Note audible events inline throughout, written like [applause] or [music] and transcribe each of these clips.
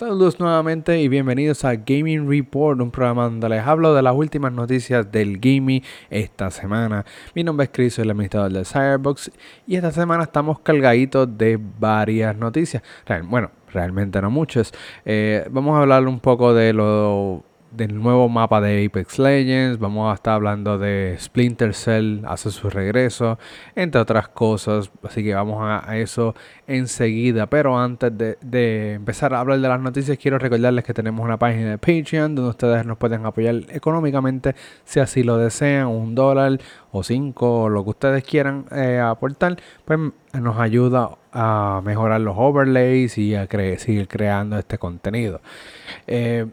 Saludos nuevamente y bienvenidos a Gaming Report, un programa donde les hablo de las últimas noticias del gaming esta semana. Mi nombre es Chris, soy el administrador de Cyberbox y esta semana estamos cargaditos de varias noticias. Bueno, realmente no muchas. Eh, vamos a hablar un poco de lo del nuevo mapa de Apex Legends, vamos a estar hablando de Splinter Cell hace su regreso, entre otras cosas, así que vamos a, eso enseguida, pero antes de, empezar a hablar de las noticias, quiero recordarles que tenemos una página de Patreon donde ustedes nos pueden apoyar económicamente si así lo desean, un dólar o cinco, o lo que ustedes quieran eh, aportar, pues nos ayuda a mejorar los overlays y a seguir creando este contenido. Eh,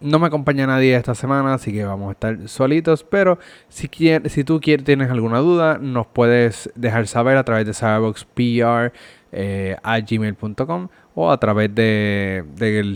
no me acompaña nadie esta semana, así que vamos a estar solitos. Pero si, si tú quieres, tienes alguna duda, nos puedes dejar saber a través de cyberboxpr eh, a gmail.com o a través de,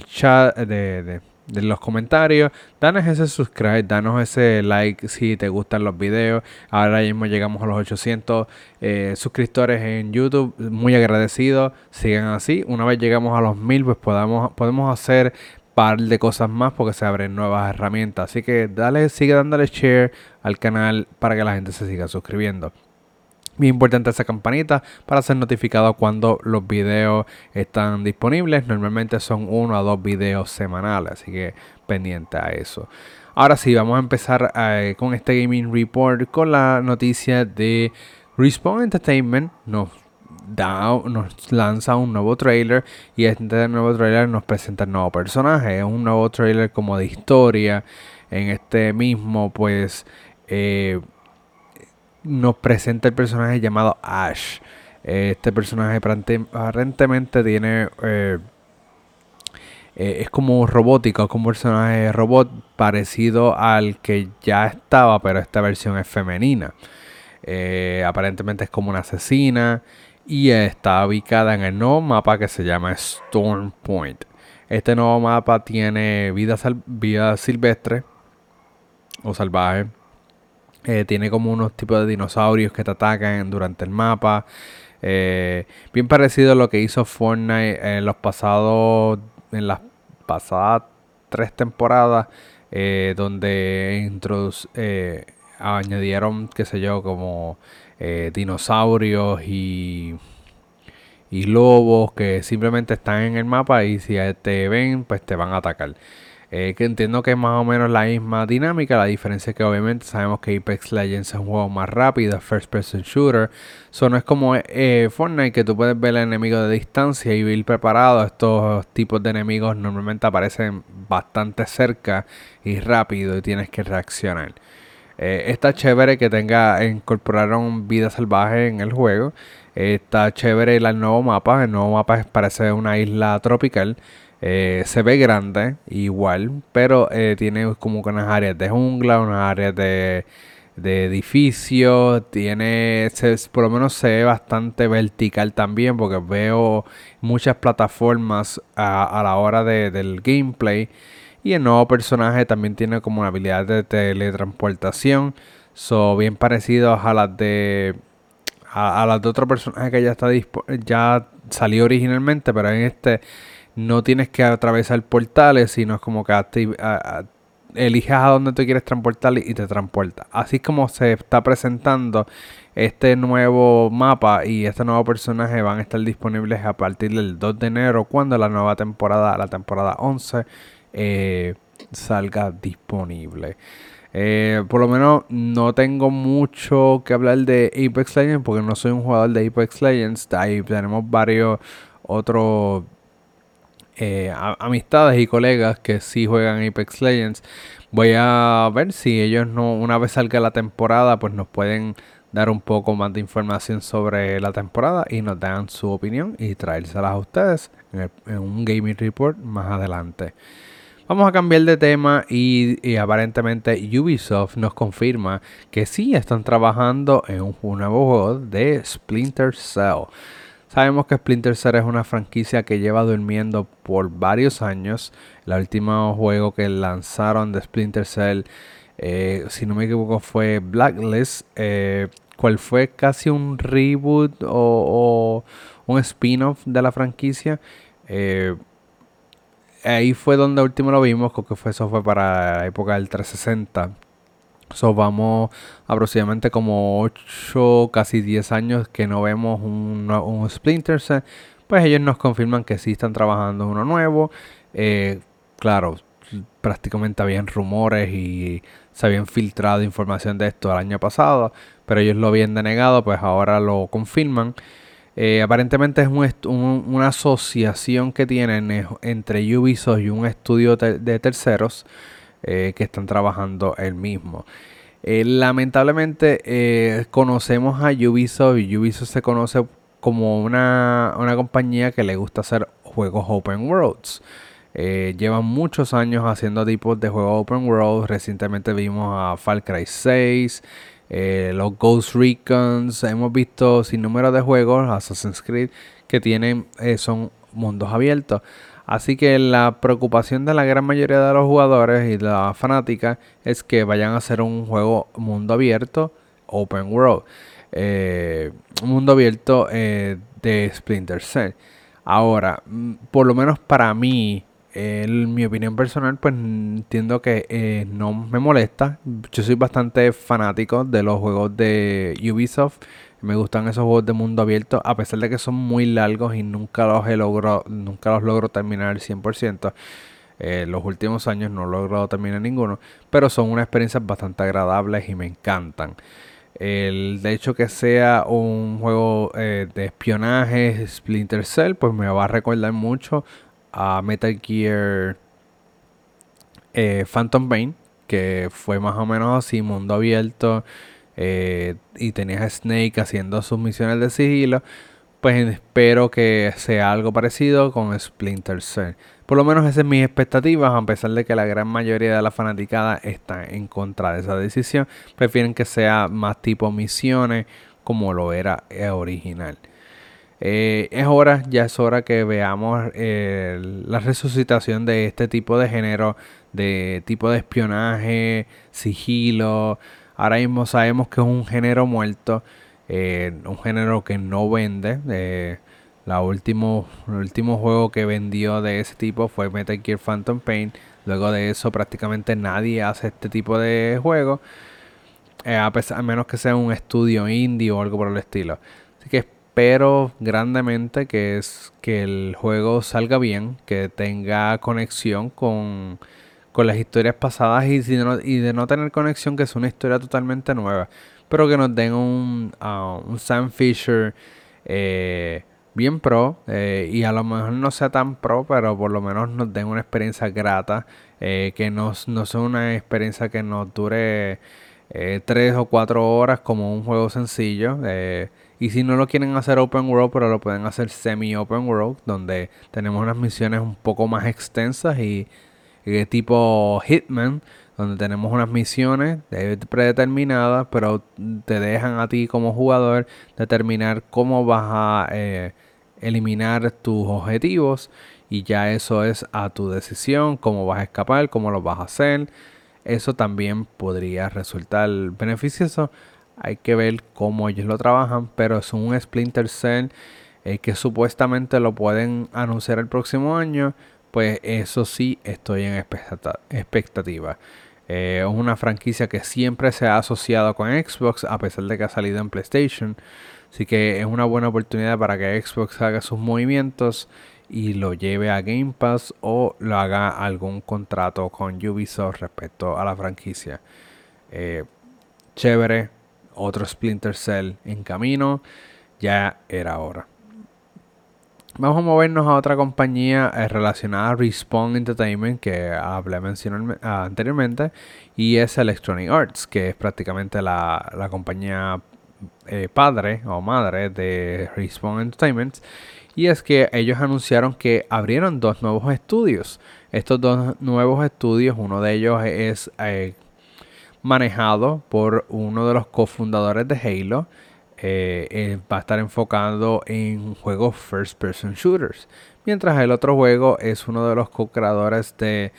chat, de, los comentarios. Danos ese subscribe, danos ese like si te gustan los videos. Ahora mismo llegamos a los 800 eh, suscriptores en YouTube. Muy agradecido. Sigan así. Una vez llegamos a los 1000, pues podamos, podemos hacer par de cosas más porque se abren nuevas herramientas. Así que dale, sigue dándole share al canal para que la gente se siga suscribiendo. Bien importante esa campanita para ser notificado cuando los videos están disponibles. Normalmente son uno a dos videos semanales, así que pendiente a eso. Ahora sí, vamos a empezar eh, con este Gaming Report con la noticia de Respawn Entertainment. Nos nos lanza un nuevo trailer y este nuevo trailer nos presenta el nuevo personaje. Es un nuevo trailer como de historia. En este mismo, pues, eh, nos presenta el personaje llamado Ash. Este personaje aparentemente tiene... Eh, eh, es como robótico, como un personaje robot parecido al que ya estaba, pero esta versión es femenina. aparentemente es como una asesina y está ubicada en el nuevo mapa que se llama Storm Point. Este nuevo mapa tiene vida, vida silvestre o salvaje. Eh, tiene como unos tipos de dinosaurios que te atacan durante el mapa. Eh, bien parecido a lo que hizo Fortnite en los pasados. En las pasadas tres temporadas. Eh, donde añadieron, qué sé yo, como eh, dinosaurios y, y lobos que simplemente están en el mapa y si te ven, pues te van a atacar. Eh, que entiendo que es más o menos la misma dinámica. La diferencia es que obviamente sabemos que Apex Legends es un juego más rápido, first person shooter. Eso no es como eh, Fortnite que tú puedes ver al enemigo de distancia y ir preparado. Estos tipos de enemigos normalmente aparecen bastante cerca y rápido y tienes que reaccionar. Eh, está chévere que tenga, incorporaron vida salvaje en el juego. está chévere el nuevo mapa. El nuevo mapa parece una isla tropical. Eh, se ve grande, igual, pero eh, tiene como unas áreas de jungla, unas áreas de, de edificios. Tiene, por lo menos se ve bastante vertical también, porque veo muchas plataformas a, la hora del gameplay. Y el nuevo personaje también tiene como una habilidad de teletransportación. So, bien parecido a las de. A, las de otro personaje que ya está ya salió originalmente, pero en este no tienes que atravesar portales, sino es como que eliges a dónde te quieres transportar y te transporta. Así como se está presentando este nuevo mapa y este nuevo personaje van a estar disponibles a partir del 2 de enero, cuando la nueva temporada, la temporada 11, eh, salga disponible. Eh, por lo menos no tengo mucho que hablar de Apex Legends porque no soy un jugador de Apex Legends. Ahí tenemos varios otros eh, amistades y colegas que sí juegan Apex Legends. Voy a ver si ellos no, una vez salga la temporada, pues nos pueden dar un poco más de información sobre la temporada y nos dan su opinión y traérselas a ustedes en un gaming report más adelante. Vamos a cambiar de tema y, aparentemente Ubisoft nos confirma que sí están trabajando en un, nuevo juego de Splinter Cell. Sabemos que Splinter Cell es una franquicia que lleva durmiendo por varios años. El último juego que lanzaron de Splinter Cell, eh, si no me equivoco, fue Blacklist, eh, cual fue casi un reboot o, un spin-off de la franquicia. Eh, ahí fue donde último lo vimos, creo que fue, eso fue para la época del 360. So, vamos aproximadamente como 8, casi 10 años que no vemos un, un Splinter Cell. Pues ellos nos confirman que sí están trabajando uno nuevo. Eh, claro, prácticamente habían rumores y se habían filtrado información de esto el año pasado, pero ellos lo habían denegado, pues ahora lo confirman. Eh, aparentemente es una asociación que tienen entre Ubisoft y un estudio de terceros eh, que están trabajando el mismo. Eh, lamentablemente conocemos a Ubisoft y Ubisoft se conoce como una, una compañía que le gusta hacer juegos open worlds. llevan muchos años haciendo tipos de juegos open world. Recientemente vimos a Far Cry 6, eh, los Ghost Recons, hemos visto sin número de juegos, Assassin's Creed, que tienen, eh, son mundos abiertos. Así que la preocupación de la gran mayoría de los jugadores y de la fanática es que vayan a hacer un juego mundo abierto, open world, eh, mundo abierto de Splinter Cell. Ahora, mm, por lo menos para mí, en mi opinión personal, pues entiendo que eh, no me molesta. Yo soy bastante fanático de los juegos de Ubisoft. Me gustan esos juegos de mundo abierto, a pesar de que son muy largos y nunca los he logrado, nunca los logro terminar al 100%. Eh, los últimos años no he logrado terminar ninguno, pero son unas experiencias bastante agradables y me encantan. El de hecho que sea un juego eh, de espionaje, Splinter Cell, pues me va a recordar mucho a Metal Gear eh, Phantom Pain, que fue más o menos así, mundo abierto, eh, y tenías a Snake haciendo sus misiones de sigilo, pues espero que sea algo parecido con Splinter Cell. Por lo menos esas son mis expectativas, a pesar de que la gran mayoría de la fanaticada está en contra de esa decisión. Prefieren que sea más tipo misiones como lo era original. Eh, es hora, ya es hora que veamos eh, la resucitación de este tipo de género, de tipo de espionaje, sigilo. Ahora mismo sabemos que es un género muerto, eh, un género que no vende. la último, el último juego que vendió de ese tipo fue Metal Gear Phantom Pain. Luego de eso prácticamente nadie hace este tipo de juego. a, pesar, a menos que sea un estudio indie o algo por el estilo. Así que pero grandemente que es que el juego salga bien, que tenga conexión con, las historias pasadas y, y, de no tener conexión que es una historia totalmente nueva, pero que nos den un, uh, un Sam Fisher eh, bien pro eh, y a lo mejor no sea tan pro, pero por lo menos nos den una experiencia grata, eh, que no, no sea una experiencia que nos dure tres o cuatro horas como un juego sencillo. Y si no lo quieren hacer open world, pero lo pueden hacer semi open world, donde tenemos unas misiones un poco más extensas y, de tipo Hitman, donde tenemos unas misiones predeterminadas, pero te dejan a ti como jugador determinar cómo vas a eh, eliminar tus objetivos y ya eso es a tu decisión, cómo vas a escapar, cómo lo vas a hacer. Eso también podría resultar beneficioso hay que ver cómo ellos lo trabajan, pero es un Splinter Cell eh, que supuestamente lo pueden anunciar el próximo año. Pues eso sí, estoy en expectativa. Eh, es una franquicia que siempre se ha asociado con Xbox, a pesar de que ha salido en PlayStation. Así que es una buena oportunidad para que Xbox haga sus movimientos y lo lleve a Game Pass o lo haga algún contrato con Ubisoft respecto a la franquicia. Eh, chévere, otro Splinter Cell en camino. Ya era hora. Vamos a movernos a otra compañía eh, relacionada a Respawn Entertainment que hablé mencioné anteriormente y es Electronic Arts, que es prácticamente la, compañía eh, padre o madre de Respawn Entertainment. Y es que ellos anunciaron que abrieron dos nuevos estudios. Estos dos nuevos estudios, uno de ellos es eh, manejado por uno de los cofundadores de Halo. Eh, eh, va a estar enfocado en juegos first person shooters. Mientras el otro juego es uno de los co-creadores de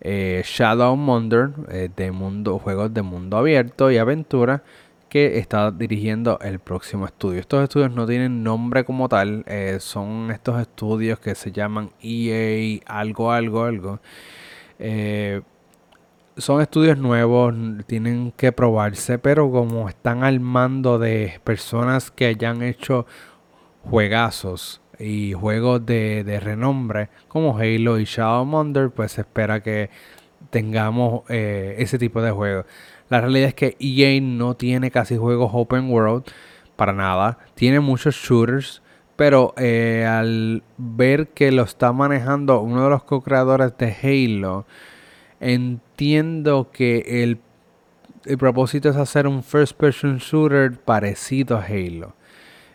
eh, Shadow Wonder, de mundo, juegos de mundo abierto y aventura, que está dirigiendo el próximo estudio. Estos estudios no tienen nombre como tal, son estos estudios que se llaman EA algo, algo, algo. Son estudios nuevos, tienen que probarse, pero como están al mando de personas que hayan hecho juegazos y juegos de, renombre como Halo y Shadow Monder, pues se espera que tengamos eh, ese tipo de juegos. La realidad es que EA no tiene casi juegos open world para nada. Tiene muchos shooters. Pero eh, al ver que lo está manejando uno de los co-creadores de Halo, entiendo que el, propósito es hacer un first person shooter parecido a Halo.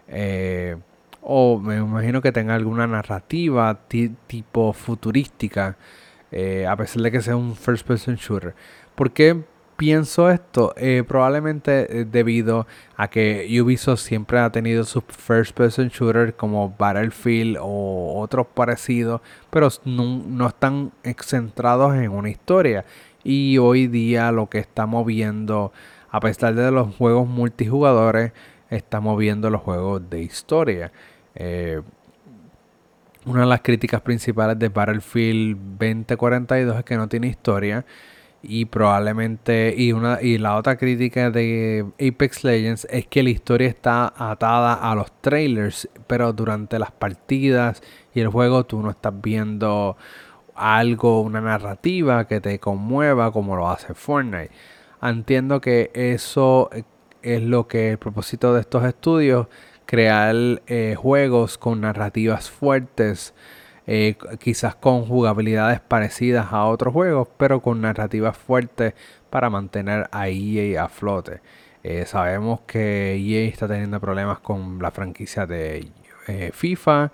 Eh, o me imagino que tenga alguna narrativa tipo futurística, eh, a pesar de que sea un first person shooter. ¿Por qué pienso esto? Eh, probablemente debido a que Ubisoft siempre ha tenido sus first person shooter como Battlefield o otros parecidos, pero no, no están centrados en una historia. Y hoy día lo que estamos viendo, a pesar de los juegos multijugadores, estamos viendo los juegos de historia. Eh, una de las críticas principales de Battlefield 2042 es que no tiene historia. Y probablemente, y una, y la otra crítica de Apex Legends es que la historia está atada a los trailers, pero durante las partidas y el juego tú no estás viendo algo, una narrativa que te conmueva como lo hace Fortnite. Entiendo que eso es lo que el propósito de estos estudios crear eh, juegos con narrativas fuertes, eh, quizás con jugabilidades parecidas a otros juegos, pero con narrativas fuertes para mantener a EA a flote. Eh, sabemos que EA está teniendo problemas con la franquicia de FIFA.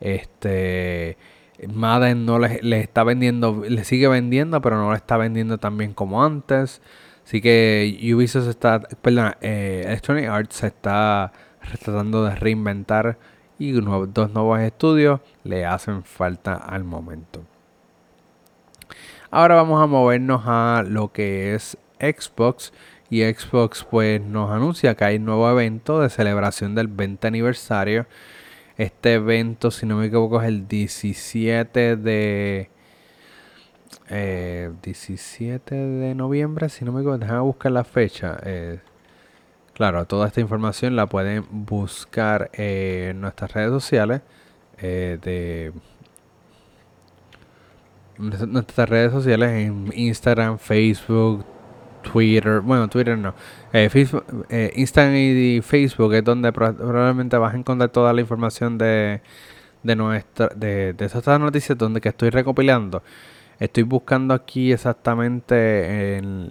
Este. Madden no le, está vendiendo, le sigue vendiendo, pero no le está vendiendo tan bien como antes. Así que Ubisoft está, perdón, Electronic Arts se está tratando de reinventar y dos nuevos estudios le hacen falta al momento. Ahora vamos a movernos a lo que es Xbox y Xbox pues nos anuncia que hay un nuevo evento de celebración del 20 aniversario. Este evento, si no me equivoco, es el 17 de 17 eh, de noviembre, si no me equivoco, déjame buscar la fecha. Eh, Claro, toda esta información la pueden buscar en nuestras redes sociales eh, de nuestras redes sociales en Instagram, Facebook, Twitter, bueno, Twitter no, eh, Facebook, eh, Instagram y Facebook es donde probablemente vas a encontrar toda la información de, de nuestra, de, de estas noticias donde que estoy recopilando. Estoy buscando aquí exactamente, en,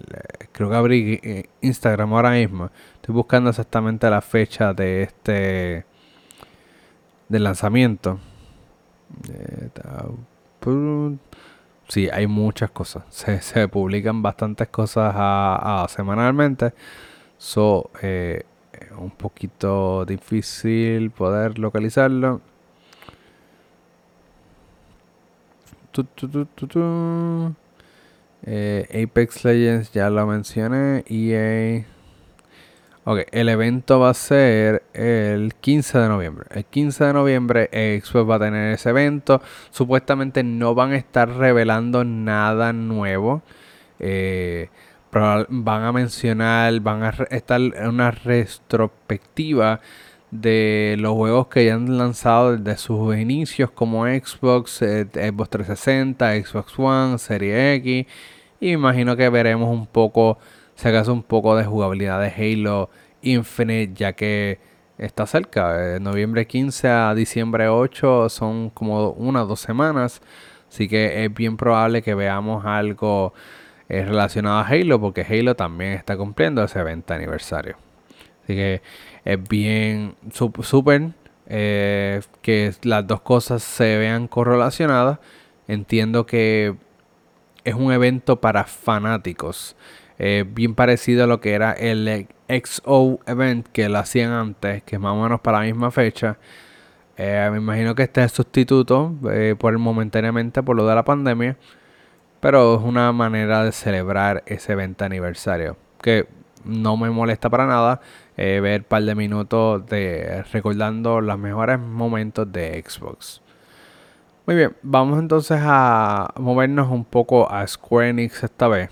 creo que abrí eh, Instagram ahora mismo. Estoy buscando exactamente la fecha de este del lanzamiento. Sí, hay muchas cosas. [laughs] Se, publican bastantes cosas a, semanalmente. So, eh, un poquito difícil poder localizarlo. Eh, Apex Legends ya lo mencioné. EA. Ok, el evento va a ser el 15 de noviembre. El 15 de noviembre Xbox va a tener ese evento. Supuestamente no van a estar revelando nada nuevo. Eh, van a mencionar, van a estar en una retrospectiva de los juegos que ya han lanzado desde sus inicios como Xbox, eh, Xbox 360, Xbox One, Serie X. Y imagino que veremos un poco, si acaso un poco de jugabilidad de Halo Infinite, ya que está cerca. De noviembre 15 a diciembre 8 son como una o dos semanas. Así que es bien probable que veamos algo eh, relacionado a Halo, porque Halo también está cumpliendo ese 20 aniversario. Así que es bien súper eh, que las dos cosas se vean correlacionadas. Entiendo que es un evento para fanáticos. Eh, bien parecido a lo que era el XO Event que lo hacían antes, que es más o menos para la misma fecha. Eh, me imagino que este es sustituto por el momentáneamente por lo de la pandemia. Pero es una manera de celebrar ese evento aniversario. Que no me molesta para nada eh, ver un par de minutos de recordando los mejores momentos de Xbox. Muy bien, vamos entonces a movernos un poco a Square Enix esta vez.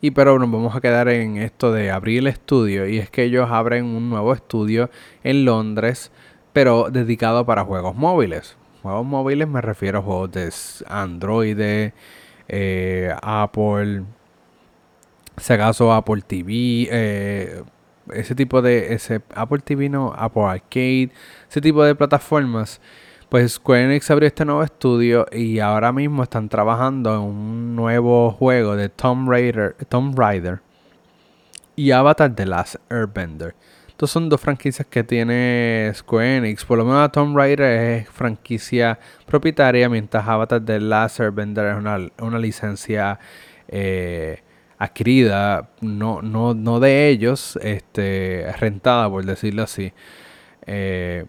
Y pero nos vamos a quedar en esto de abrir el estudio. Y es que ellos abren un nuevo estudio en Londres, pero dedicado para juegos móviles. Juegos móviles me refiero a juegos de Android, eh, Apple, si acaso Apple TV, eh, ese tipo de ese Apple TV no, Apple Arcade, ese tipo de plataformas pues Square Enix abrió este nuevo estudio y ahora mismo están trabajando en un nuevo juego de Tomb Raider, Tomb Raider y Avatar The Last Airbender. Estos son dos franquicias que tiene Square Enix. Por lo menos Tomb Raider es franquicia propietaria, mientras Avatar The Last Airbender es una, licencia eh, adquirida, no, no, no de ellos, este, rentada por decirlo así. Eh,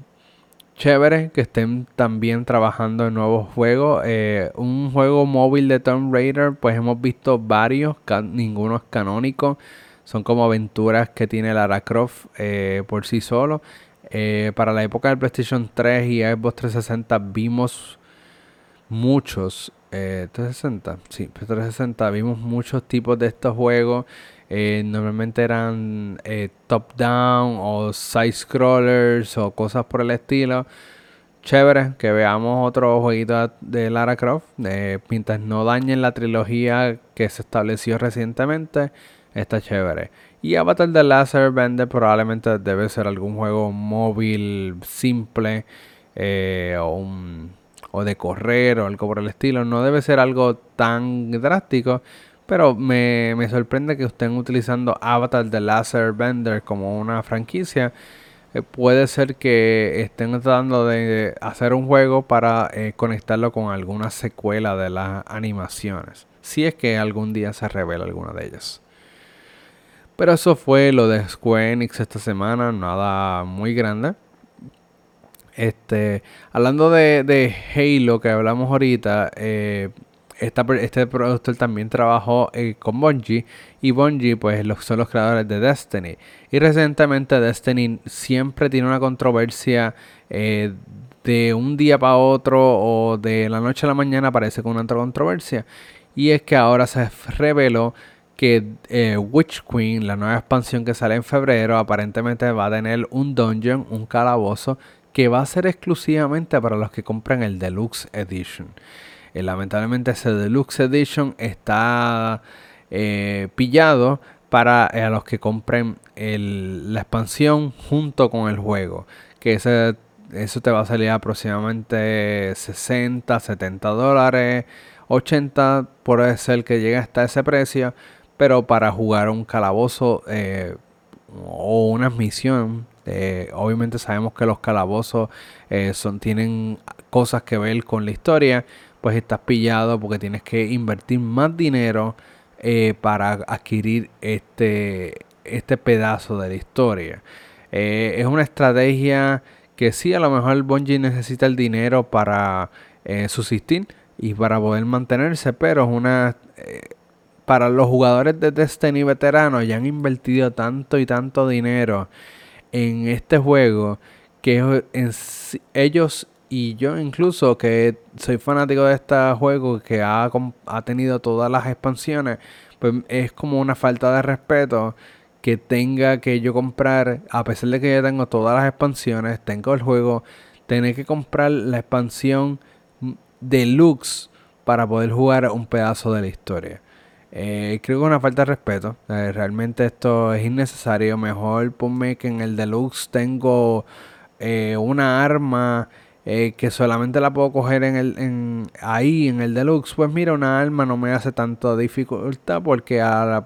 chévere que estén también trabajando en nuevos juegos. Eh, un juego móvil de Tomb Raider, pues hemos visto varios, ninguno es canónico. Son como aventuras que tiene Lara Croft eh, por sí solo. Eh, para la época del PlayStation 3 y Xbox 360 vimos muchos. 360, sí, 360 vimos muchos tipos de estos juegos. Eh, normalmente eran eh, top-down o side-scrollers o cosas por el estilo. Chévere que veamos otro jueguito de Lara Croft. Eh, mientras no dañen la trilogía que se estableció recientemente, está chévere. Y Avatar The Last Airbender probablemente debe ser algún juego móvil simple o, o de correr o algo por el estilo. No debe ser algo tan drástico. Pero me, sorprende que estén utilizando Avatar The Last Airbender como una franquicia. Eh, puede ser que estén tratando de hacer un juego para eh, conectarlo con alguna secuela de las animaciones. Si es que algún día se revela alguna de ellas. Pero eso fue lo de Square Enix esta semana, nada muy grande. Este, hablando de, de Halo que hablamos ahorita, eh, este productor también trabajó eh, con Bungie y Bungie pues son los creadores de Destiny. Y recientemente Destiny siempre tiene una controversia eh, de un día para otro o de la noche a la mañana aparece con una otra controversia. Y es que ahora se reveló que eh, Witch Queen, la nueva expansión que sale en febrero, aparentemente va a tener un dungeon, un calabozo, que va a ser exclusivamente para los que compran el Deluxe Edition. Eh, lamentablemente ese Deluxe Edition está eh, pillado para eh, a los que compren la expansión junto con el juego. Que ese, eso te va a salir aproximadamente 60, 70 dólares. 80 puede ser que llegue hasta ese precio. Pero para jugar un calabozo o una misión obviamente sabemos que los calabozos son, tienen cosas que ver con la historia pues estás pillado porque tienes que invertir más dinero eh, para adquirir este, este pedazo de la historia. Eh, es una estrategia que sí, a lo mejor Bungie necesita el dinero para eh, subsistir y para poder mantenerse, pero es una... para los jugadores de Destiny veteranos ya han invertido tanto y tanto dinero en este juego que ellos y yo incluso que soy fanático de este juego que ha, tenido todas las expansiones, pues es como una falta de respeto que tenga que yo comprar, a pesar de que ya tengo todas las expansiones, tengo el juego, tener que comprar la expansión deluxe para poder jugar un pedazo de la historia. Eh, creo que es una falta de respeto. Eh, realmente esto es innecesario. Mejor ponme que en el deluxe tengo eh, una arma eh, que solamente la puedo coger en el, en, ahí en el deluxe, pues mira, una arma no me hace tanto dificultad porque al,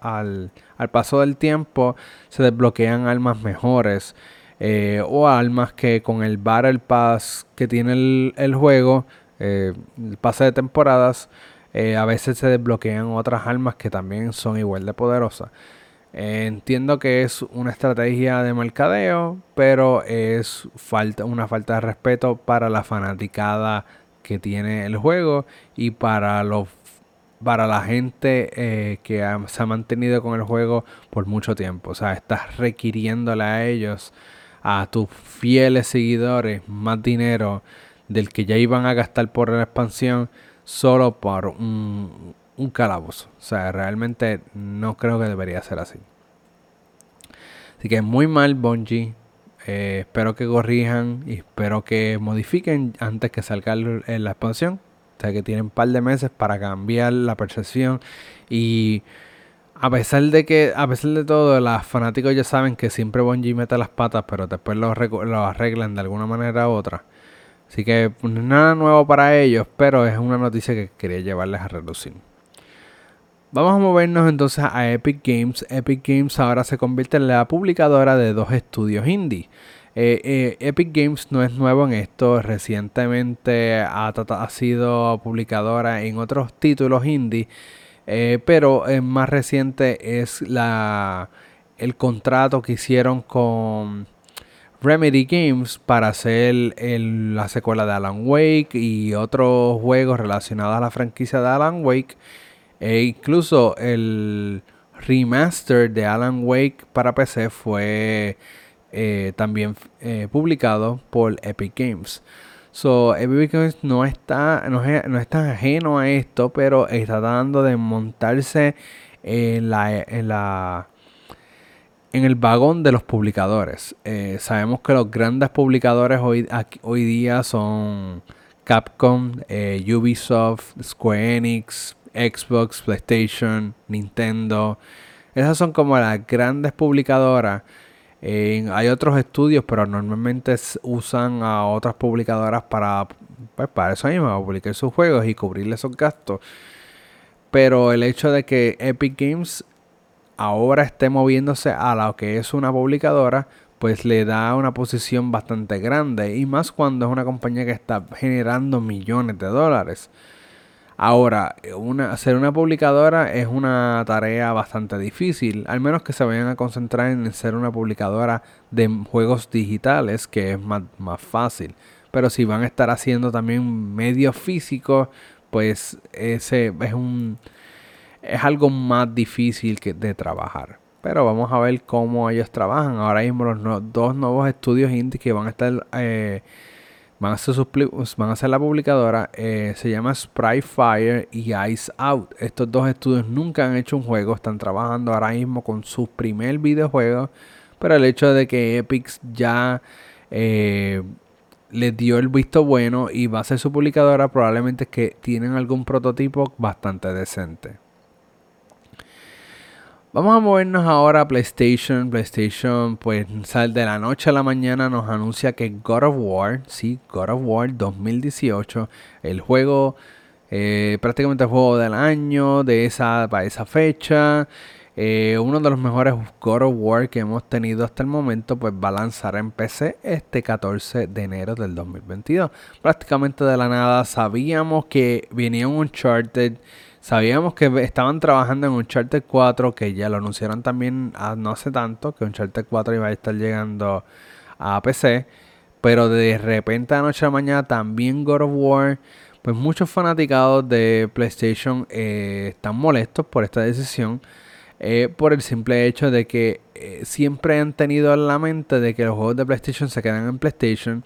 al, al, paso del tiempo se desbloquean armas mejores eh, o armas que con el Battle Pass que tiene el, juego, eh, el pase de temporadas, a veces se desbloquean otras armas que también son igual de poderosas entiendo que es una estrategia de mercadeo, pero es falta, una falta de respeto para la fanaticada que tiene el juego y para los para la gente eh, que se ha mantenido con el juego por mucho tiempo. O sea, estás requiriéndole a ellos, a tus fieles seguidores, más dinero del que ya iban a gastar por la expansión solo por un, un calabozo. O sea, realmente no creo que debería ser así. Así que muy mal Bungie. Eh, espero que corrijan y espero que modifiquen antes que salga la expansión. O sea que tienen un par de meses para cambiar la percepción. Y a pesar de que, a pesar de todo, los fanáticos ya saben que siempre Bungie mete las patas, pero después lo, arreglan de alguna manera u otra. Así que nada nuevo para ellos, pero es una noticia que quería llevarles a reducir. Vamos a movernos entonces a Epic Games. Epic Games ahora se convierte en la publicadora de dos estudios indie. Eh, eh, Epic Games no es nuevo en esto. Recientemente ha, sido publicadora en otros títulos indie. Eh, pero más reciente es la, el contrato que hicieron con Remedy Games para hacer la secuela de Alan Wake y otros juegos relacionados a la franquicia de Alan Wake. E incluso el remaster de Alan Wake para PC fue eh, también eh, publicado por Epic Games. So, Epic Games no está, no, está ajeno a esto, pero está tratando de montarse en la, en la en el vagón de los publicadores. Eh, sabemos que los grandes publicadores hoy, hoy día son Capcom, Ubisoft, Square Enix, Xbox, PlayStation, Nintendo. Esas son como las grandes publicadoras. hay otros estudios, pero normalmente usan a otras publicadoras para, pues, para eso mismo, para publicar sus juegos y cubrirle esos gastos. Pero el hecho de que Epic Games ahora esté moviéndose a lo que es una publicadora, pues le da una posición bastante grande. Y más cuando es una compañía que está generando millones de dólares. Ahora, ser una publicadora es una tarea bastante difícil, al menos que se vayan a concentrar en ser una publicadora de juegos digitales, que es más, fácil. Pero si van a estar haciendo también medios físicos, pues ese es un es algo más difícil que de trabajar. Pero vamos a ver cómo ellos trabajan. Ahora mismo los dos nuevos estudios indie que van a estar eh, van a hacer, van a hacer la publicadora, eh, se llama Sprite Fire y Ice Out. Estos dos estudios nunca han hecho un juego, están trabajando ahora mismo con su primer videojuego, pero el hecho de que Epic ya eh, les dio el visto bueno y va a ser su publicadora, probablemente es que tienen algún prototipo bastante decente. Vamos a movernos ahora a PlayStation. PlayStation, pues sale de la noche a la mañana nos anuncia que God of War, sí, God of War 2018, el juego, eh, prácticamente el juego del año, de esa, para esa fecha. Eh, uno de los mejores God of War que hemos tenido hasta el momento, pues va a lanzar en PC este 14 de enero del 2022. Prácticamente de la nada sabíamos que venía un Uncharted Sabíamos que estaban trabajando en Uncharted 4, que ya lo anunciaron también no hace tanto, que Uncharted 4 iba a estar llegando a PC. Pero de repente a noche a la mañana también God of War. Pues muchos fanaticados de PlayStation eh, están molestos por esta decisión. Eh, por el simple hecho de que eh, siempre han tenido en la mente de que los juegos de PlayStation se quedan en PlayStation.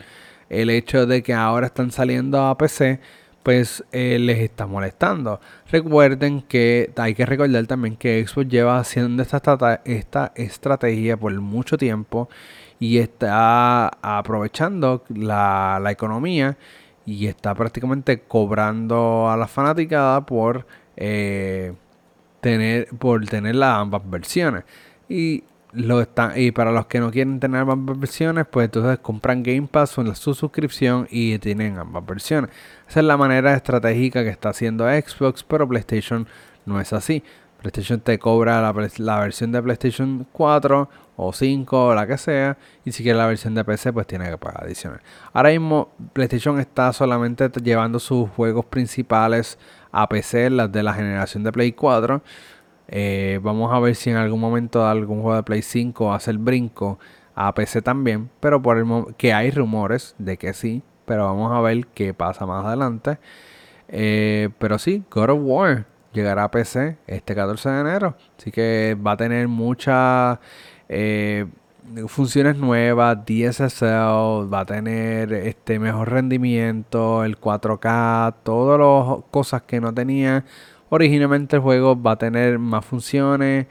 El hecho de que ahora están saliendo a PC pues eh, les está molestando. Recuerden que hay que recordar también que Xbox lleva haciendo esta, esta estrategia por mucho tiempo y está aprovechando la, economía y está prácticamente cobrando a la fanaticada por eh, tener por tener las ambas versiones. Y lo están, y para los que no quieren tener ambas versiones, pues entonces compran Game Pass con su suscripción y tienen ambas versiones. Esa es la manera estratégica que está haciendo Xbox, pero PlayStation no es así. PlayStation te cobra la, la, versión de PlayStation 4 o 5 o la que sea. Y si quieres la versión de PC, pues tiene que pagar adicional. Ahora mismo PlayStation está solamente llevando sus juegos principales a PC, las de la generación de Play 4. Eh, vamos a ver si en algún momento algún juego de Play 5 hace el brinco a PC también. Pero por el que hay rumores de que sí. Pero vamos a ver qué pasa más adelante. Eh, pero sí, God of War. llegará a PC este 14 de enero. Así que va a tener muchas eh, funciones nuevas, DSSL, va a tener este mejor rendimiento, el 4K, todas las cosas que no tenía originalmente el juego, va a tener más funciones,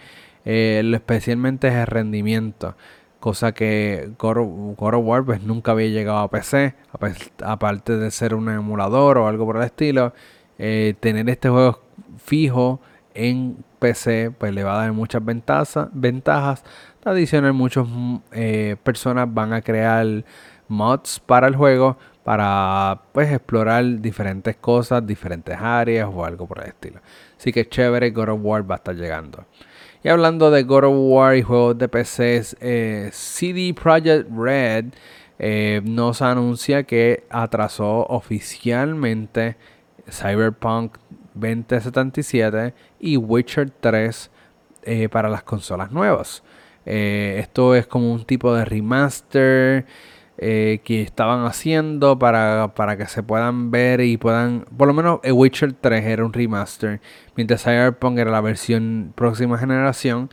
eh, especialmente el rendimiento. Cosa que God of, War pues, nunca había llegado a PC, aparte de ser un emulador o algo por el estilo. Eh, tener este juego fijo en PC pues le va a dar muchas ventajas. ventajas. Adicional, muchas eh, personas van a crear mods para el juego para pues explorar diferentes cosas, diferentes áreas o algo por el estilo. Así que chévere, God of War va a estar llegando. Y hablando de God of War y juegos de PC, eh, CD Projekt Red eh, nos anuncia que atrasó oficialmente Cyberpunk 2077 y Witcher 3 eh, para las consolas nuevas. Eh, esto es como un tipo de remaster eh, que estaban haciendo para, para, que se puedan ver y puedan. Por lo menos The Witcher 3 era un remaster, mientras Cyberpunk era la versión próxima generación.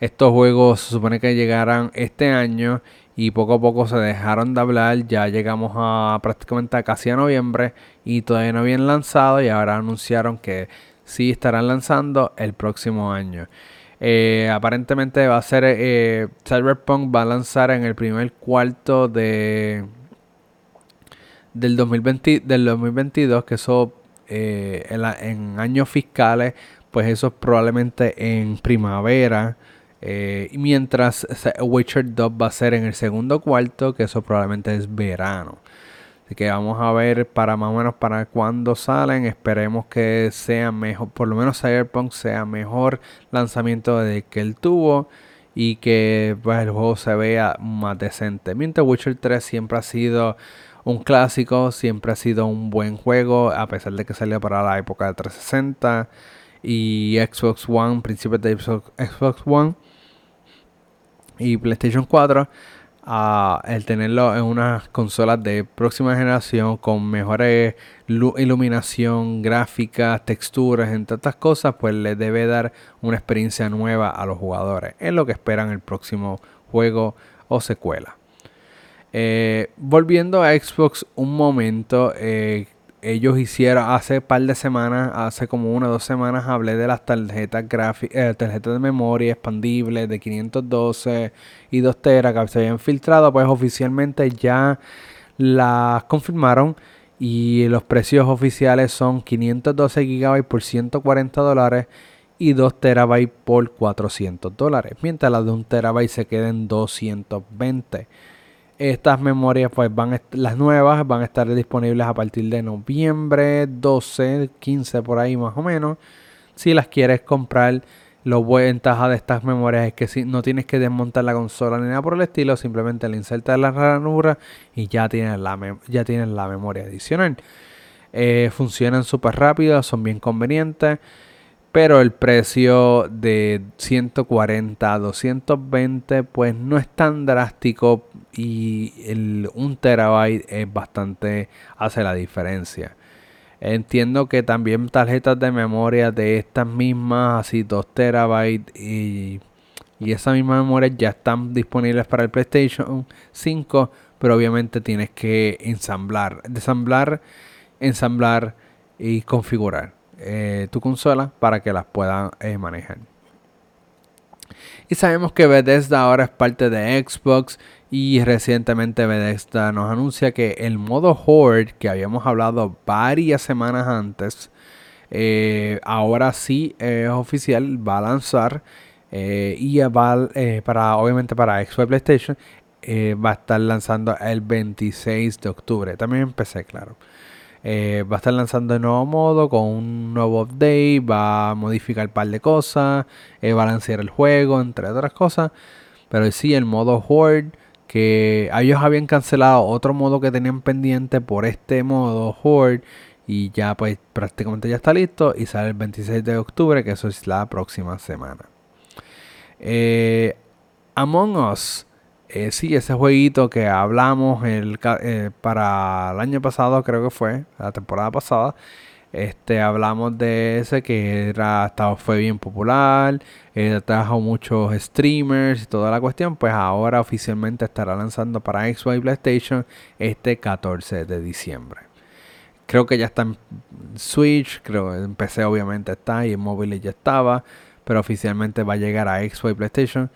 Estos juegos se supone que llegarán este año y poco a poco se dejaron de hablar. Ya llegamos a prácticamente casi a noviembre y todavía no habían lanzado y ahora anunciaron que sí estarán lanzando el próximo año. Eh, aparentemente va a ser eh, Cyberpunk va a lanzar en el primer cuarto de del 2020 del 2022 que eso eh, en, años fiscales pues eso es probablemente en primavera. Y mientras Witcher 2 va a ser en el segundo cuarto que eso probablemente es verano Así que vamos a ver para más o menos para cuándo salen. Esperemos que sea mejor, por lo menos Cyberpunk sea mejor lanzamiento de que él tuvo y que pues, el juego se vea más decente. Mientras Witcher 3 siempre ha sido un clásico, siempre ha sido un buen juego, a pesar de que salió para la época de 360 y Xbox One, principios de Xbox One y PlayStation 4 el tenerlo en unas consolas de próxima generación con mejores iluminación, gráficas, texturas, entre otras cosas, pues le debe dar una experiencia nueva a los jugadores. Es lo que esperan el próximo juego o secuela. Eh, volviendo a Xbox un momento, eh, ellos hicieron hace par de semanas, hace como una o dos semanas, hablé de las tarjetas eh, tarjetas de memoria expandibles de 512 y 2 teras que se habían filtrado, pues oficialmente ya las confirmaron y los precios oficiales son 512 GB por 140 dólares y 2 terabytes por 400 dólares, mientras las de 1 terabyte se queden 220 estas memorias, pues van las nuevas van a estar disponibles a partir de noviembre 12, 15 por ahí más o menos. Si las quieres comprar, lo ventaja de estas memorias es que si no tienes que desmontar la consola ni nada por el estilo, simplemente le insertas la ranura y ya tienes la, ya tienes la memoria adicional. Eh, funcionan súper rápido, son bien convenientes. Pero el precio de 140 a 220 pues no es tan drástico y el 1 terabyte es bastante hace la diferencia. Entiendo que también tarjetas de memoria de estas mismas, así 2 terabytes y, y esa misma memoria ya están disponibles para el PlayStation 5, pero obviamente tienes que ensamblar, desamblar, ensamblar y configurar eh, tu consola para que las puedan eh, manejar. Y sabemos que Bethesda ahora es parte de Xbox y recientemente Bethesda nos anuncia que el modo Horde que habíamos hablado varias semanas antes, eh, ahora sí es oficial, va a lanzar y va para obviamente para Xbox PlayStation va a estar lanzando el 26 de octubre. También empecé, claro. Eh, va a estar lanzando el nuevo modo con un nuevo update, va a modificar un par de cosas, eh, balancear el juego, entre otras cosas. Pero sí, el modo Horde, que ellos habían cancelado otro modo que tenían pendiente por este modo Horde. Y ya pues prácticamente ya está listo y sale el 26 de octubre, que eso es la próxima semana. Eh, Among Us eh, sí, ese jueguito que hablamos el, eh, para el año pasado, creo que fue, la temporada pasada, Este, hablamos de ese que era, estaba, fue bien popular, eh, trajo muchos streamers y toda la cuestión. Pues ahora oficialmente estará lanzando para Xbox y PlayStation este 14 de diciembre. Creo que ya está en Switch, creo en PC obviamente está y en móviles ya estaba, pero oficialmente va a llegar a Xbox y PlayStation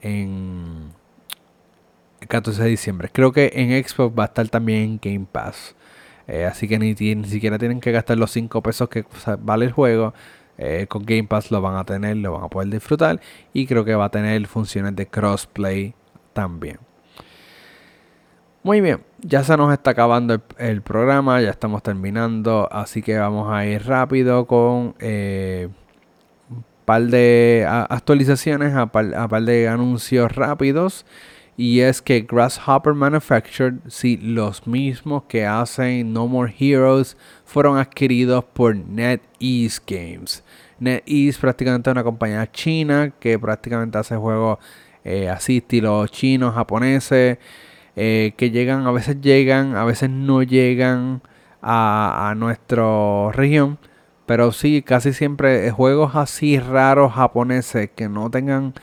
en 14 de diciembre. Creo que en Xbox va a estar también Game Pass. Eh, así que ni, siquiera tienen que gastar los 5 pesos que vale el juego. Eh, con Game Pass lo van a tener, lo van a poder disfrutar. Y creo que va a tener funciones de crossplay también. Muy bien, ya se nos está acabando el, programa, ya estamos terminando, así que vamos a ir rápido con eh, un par de actualizaciones, a par, par de anuncios rápidos. Y es que Grasshopper Manufactured, sí, los mismos que hacen No More Heroes, fueron adquiridos por NetEase Games. NetEase prácticamente es una compañía china que prácticamente hace juegos eh, así, estilo chinos, japoneses, eh, que llegan, a veces llegan, a veces no llegan a, a nuestra región. Pero sí, casi siempre juegos así raros japoneses que no tengan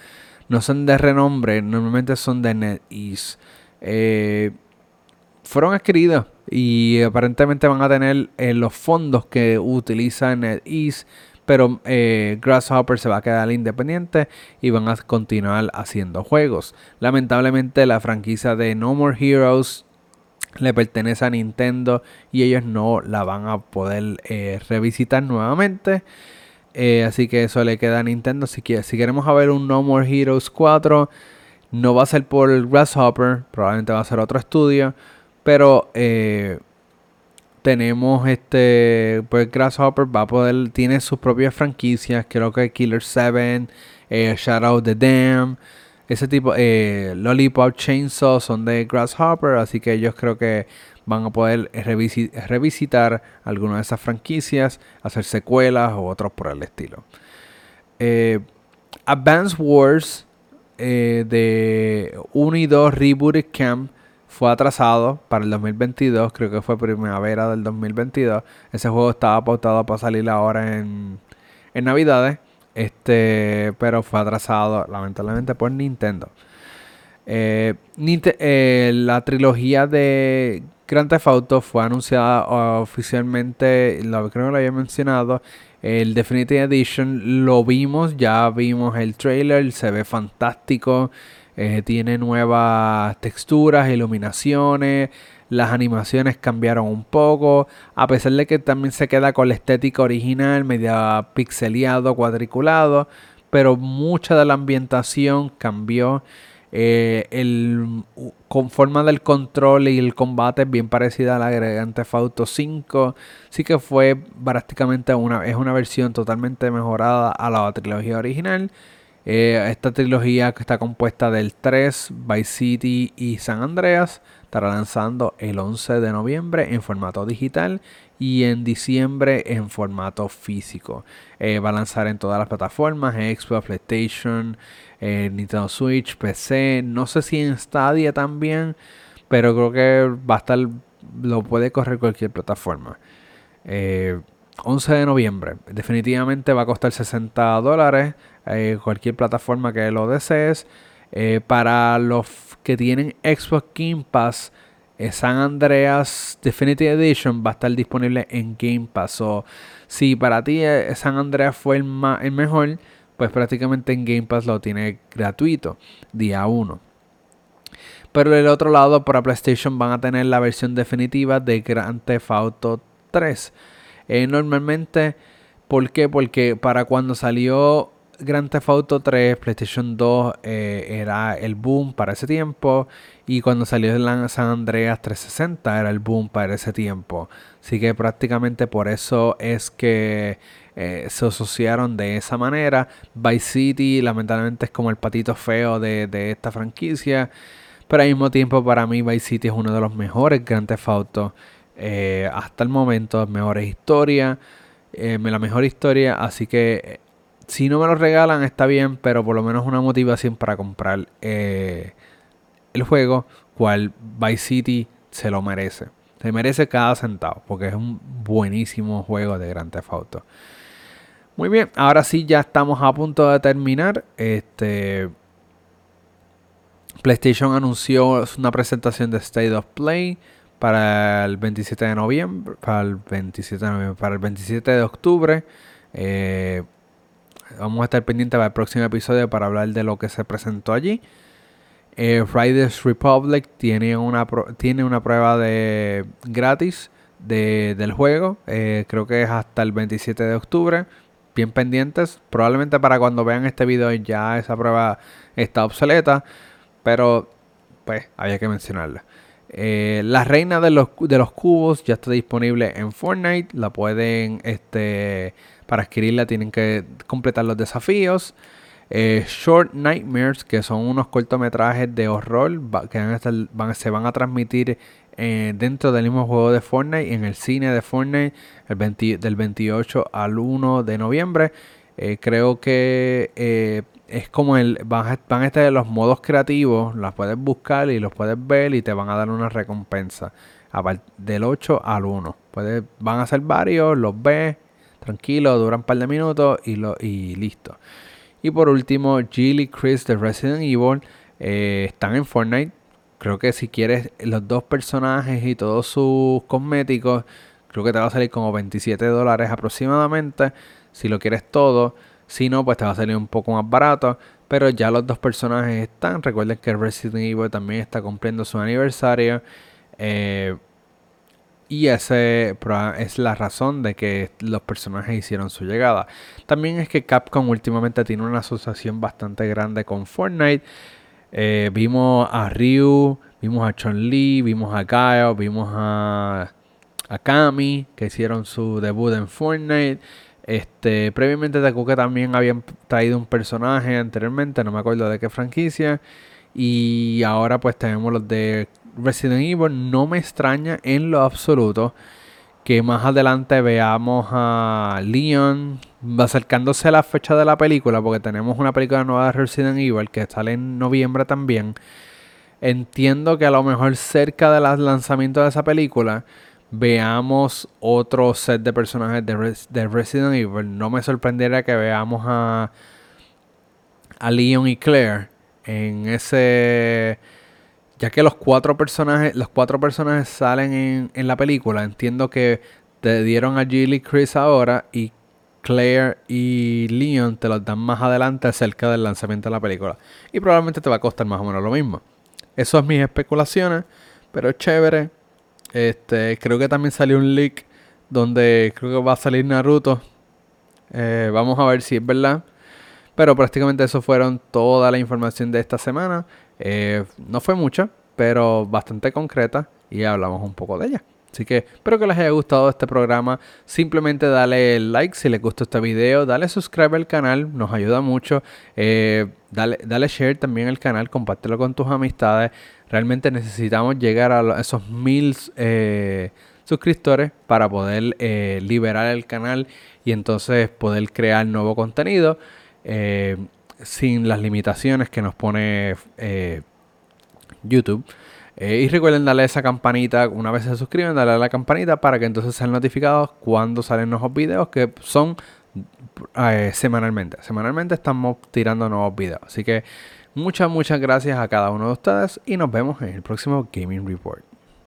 no son de renombre, normalmente son de NetEase. Eh, fueron adquiridos y aparentemente van a tener eh, los fondos que utiliza NetEase, pero eh, Grasshopper se va a quedar independiente y van a continuar haciendo juegos. Lamentablemente la franquicia de No More Heroes le pertenece a Nintendo y ellos no la van a poder revisitar nuevamente. Eh, así que eso le queda a Nintendo. Si, si queremos ver un No More Heroes 4, no va a ser por Grasshopper, probablemente va a ser otro estudio. Pero eh, tenemos este, pues Grasshopper va a poder, tiene sus propias franquicias. Creo que Killer 7, eh, Shadow the Dam, ese tipo, Lollipop Chainsaw son de Grasshopper. Así que ellos creo que van a poder revisitar algunas de esas franquicias, hacer secuelas o otros por el estilo. Eh, Advance Wars eh, de 1 y 2 Reboot Camp fue atrasado para el 2022, creo que fue primavera del 2022. Ese juego estaba pautado para salir ahora en, en Navidades, este, pero fue atrasado lamentablemente por Nintendo. Eh, la trilogía de Grand Theft Auto fue anunciada uh, oficialmente, lo creo que lo había mencionado, el Definitive Edition lo vimos, ya vimos el trailer, se ve fantástico, eh, tiene nuevas texturas, iluminaciones, las animaciones cambiaron un poco, a pesar de que también se queda con la estética original, media pixeleado, cuadriculado, pero mucha de la ambientación cambió. Eh, el, con forma del control y el combate es bien parecida a la agregante Fauto 5. Sí que fue prácticamente una, es una versión totalmente mejorada a la trilogía original. Eh, esta trilogía que está compuesta del 3, Vice City y San Andreas estará lanzando el 11 de noviembre en formato digital y en diciembre en formato físico. Eh, va a lanzar en todas las plataformas, Xbox, PlayStation, eh, Nintendo Switch, PC, no sé si en Stadia también, pero creo que va a estar, lo puede correr cualquier plataforma. 11 eh, de noviembre, definitivamente va a costar 60 dólares, eh, cualquier plataforma que lo desees. para los que tienen Xbox Game Pass, San Andreas Definitive Edition va a estar disponible en Game Pass. O si para ti San Andreas fue el, el mejor, pues prácticamente en Game Pass lo tiene gratuito, día 1. Pero del otro lado, para PlayStation van a tener la versión definitiva de Grand Theft Auto 3. Eh, normalmente, ¿por qué? Porque para cuando salió Grand Theft Auto 3, PlayStation 2 eh, era el boom para ese tiempo. Y cuando salió San Andreas 360 era el boom para ese tiempo. Así que prácticamente por eso es que eh, se asociaron de esa manera. Vice City lamentablemente es como el patito feo de, esta franquicia. Pero al mismo tiempo para mí Vice City es uno de los mejores Grand Theft Auto eh, hasta el momento. Mejores historias. Eh, la mejor historia. Así que si no me lo regalan está bien. Pero por lo menos una motivación para comprar el juego. Cual Vice City se lo merece. Se merece cada centavo porque es un buenísimo juego de Grand Theft Auto. Muy bien, ahora sí ya estamos a punto de terminar. Este PlayStation anunció una presentación de State of Play para el 27 de noviembre, para el 27 de noviembre, para el 27 de octubre. Eh, vamos a estar pendientes para el próximo episodio para hablar de lo que se presentó allí. Eh, Riders Republic tiene una, tiene una prueba de gratis del juego. Eh, creo que es hasta el 27 de octubre. Bien pendientes. Probablemente para cuando vean este video ya esa prueba está obsoleta. Pero pues había que mencionarla. Eh, la reina de los, de los cubos ya está disponible en Fortnite. La pueden, este, para adquirirla tienen que completar los desafíos. Eh, Short Nightmares, que son unos cortometrajes de horror que se van a transmitir eh, dentro del mismo juego de Fortnite, en el cine de Fortnite, el del 28 al 1 de noviembre. Eh, creo que es como el. Van a, van a estar los modos creativos, las puedes buscar y los puedes ver y te van a dar una recompensa. Del 8 al 1. Puedes, van a ser varios, los ves, tranquilo, duran un par de minutos y, lo, y listo. Y por último, Jill y Chris de Resident Evil eh, están en Fortnite. Creo que si quieres los dos personajes y todos sus cosméticos, creo que te va a salir como 27 dólares aproximadamente. Si lo quieres todo. Si no, pues te va a salir un poco más barato. Pero ya los dos personajes están. Recuerden que Resident Evil también está cumpliendo su aniversario. Eh, y esa es la razón de que los personajes hicieron su llegada. También es que Capcom últimamente tiene una asociación bastante grande con Fortnite. Eh, vimos a Ryu, vimos a Chun-Li, vimos a Gaio, vimos a, a Kami, que hicieron su debut en Fortnite. Este, previamente que también habían traído un personaje anteriormente, no me acuerdo de qué franquicia. Y ahora pues tenemos los de Resident Evil. No me extraña en lo absoluto que más adelante veamos a Leon acercándose a la fecha de la película, porque tenemos una película nueva de Resident Evil que sale en noviembre también. Entiendo que a lo mejor cerca del lanzamiento de esa película veamos otro set de personajes de, de Resident Evil. No me sorprendería que veamos a, a Leon y Claire en ese ya que los cuatro personajes, los cuatro personajes salen en, la película, entiendo que te dieron a Jill y Chris ahora y Claire y Leon te los dan más adelante cerca del lanzamiento de la película. Y probablemente te va a costar más o menos lo mismo. Eso es mis especulaciones, pero chévere. Este, creo que también salió un leak donde creo que va a salir Naruto. Eh, vamos a ver si es verdad. Pero prácticamente eso fueron toda la información de esta semana. Eh, no fue mucha, pero bastante concreta y hablamos un poco de ella. Así que espero que les haya gustado este programa. Simplemente dale like si les gustó este video. Dale subscribe al canal, nos ayuda mucho. Eh, dale, dale share también al canal, compártelo con tus amistades. Realmente necesitamos llegar a esos mil eh, suscriptores para poder liberar el canal y entonces poder crear nuevo contenido sin las limitaciones que nos pone eh, YouTube. Eh, y recuerden darle a esa campanita, una vez se suscriben, darle a la campanita para que entonces sean notificados cuando salen nuevos videos que son eh, semanalmente. Semanalmente estamos tirando nuevos videos. Así que muchas, muchas gracias a cada uno de ustedes y nos vemos en el próximo Gaming Report.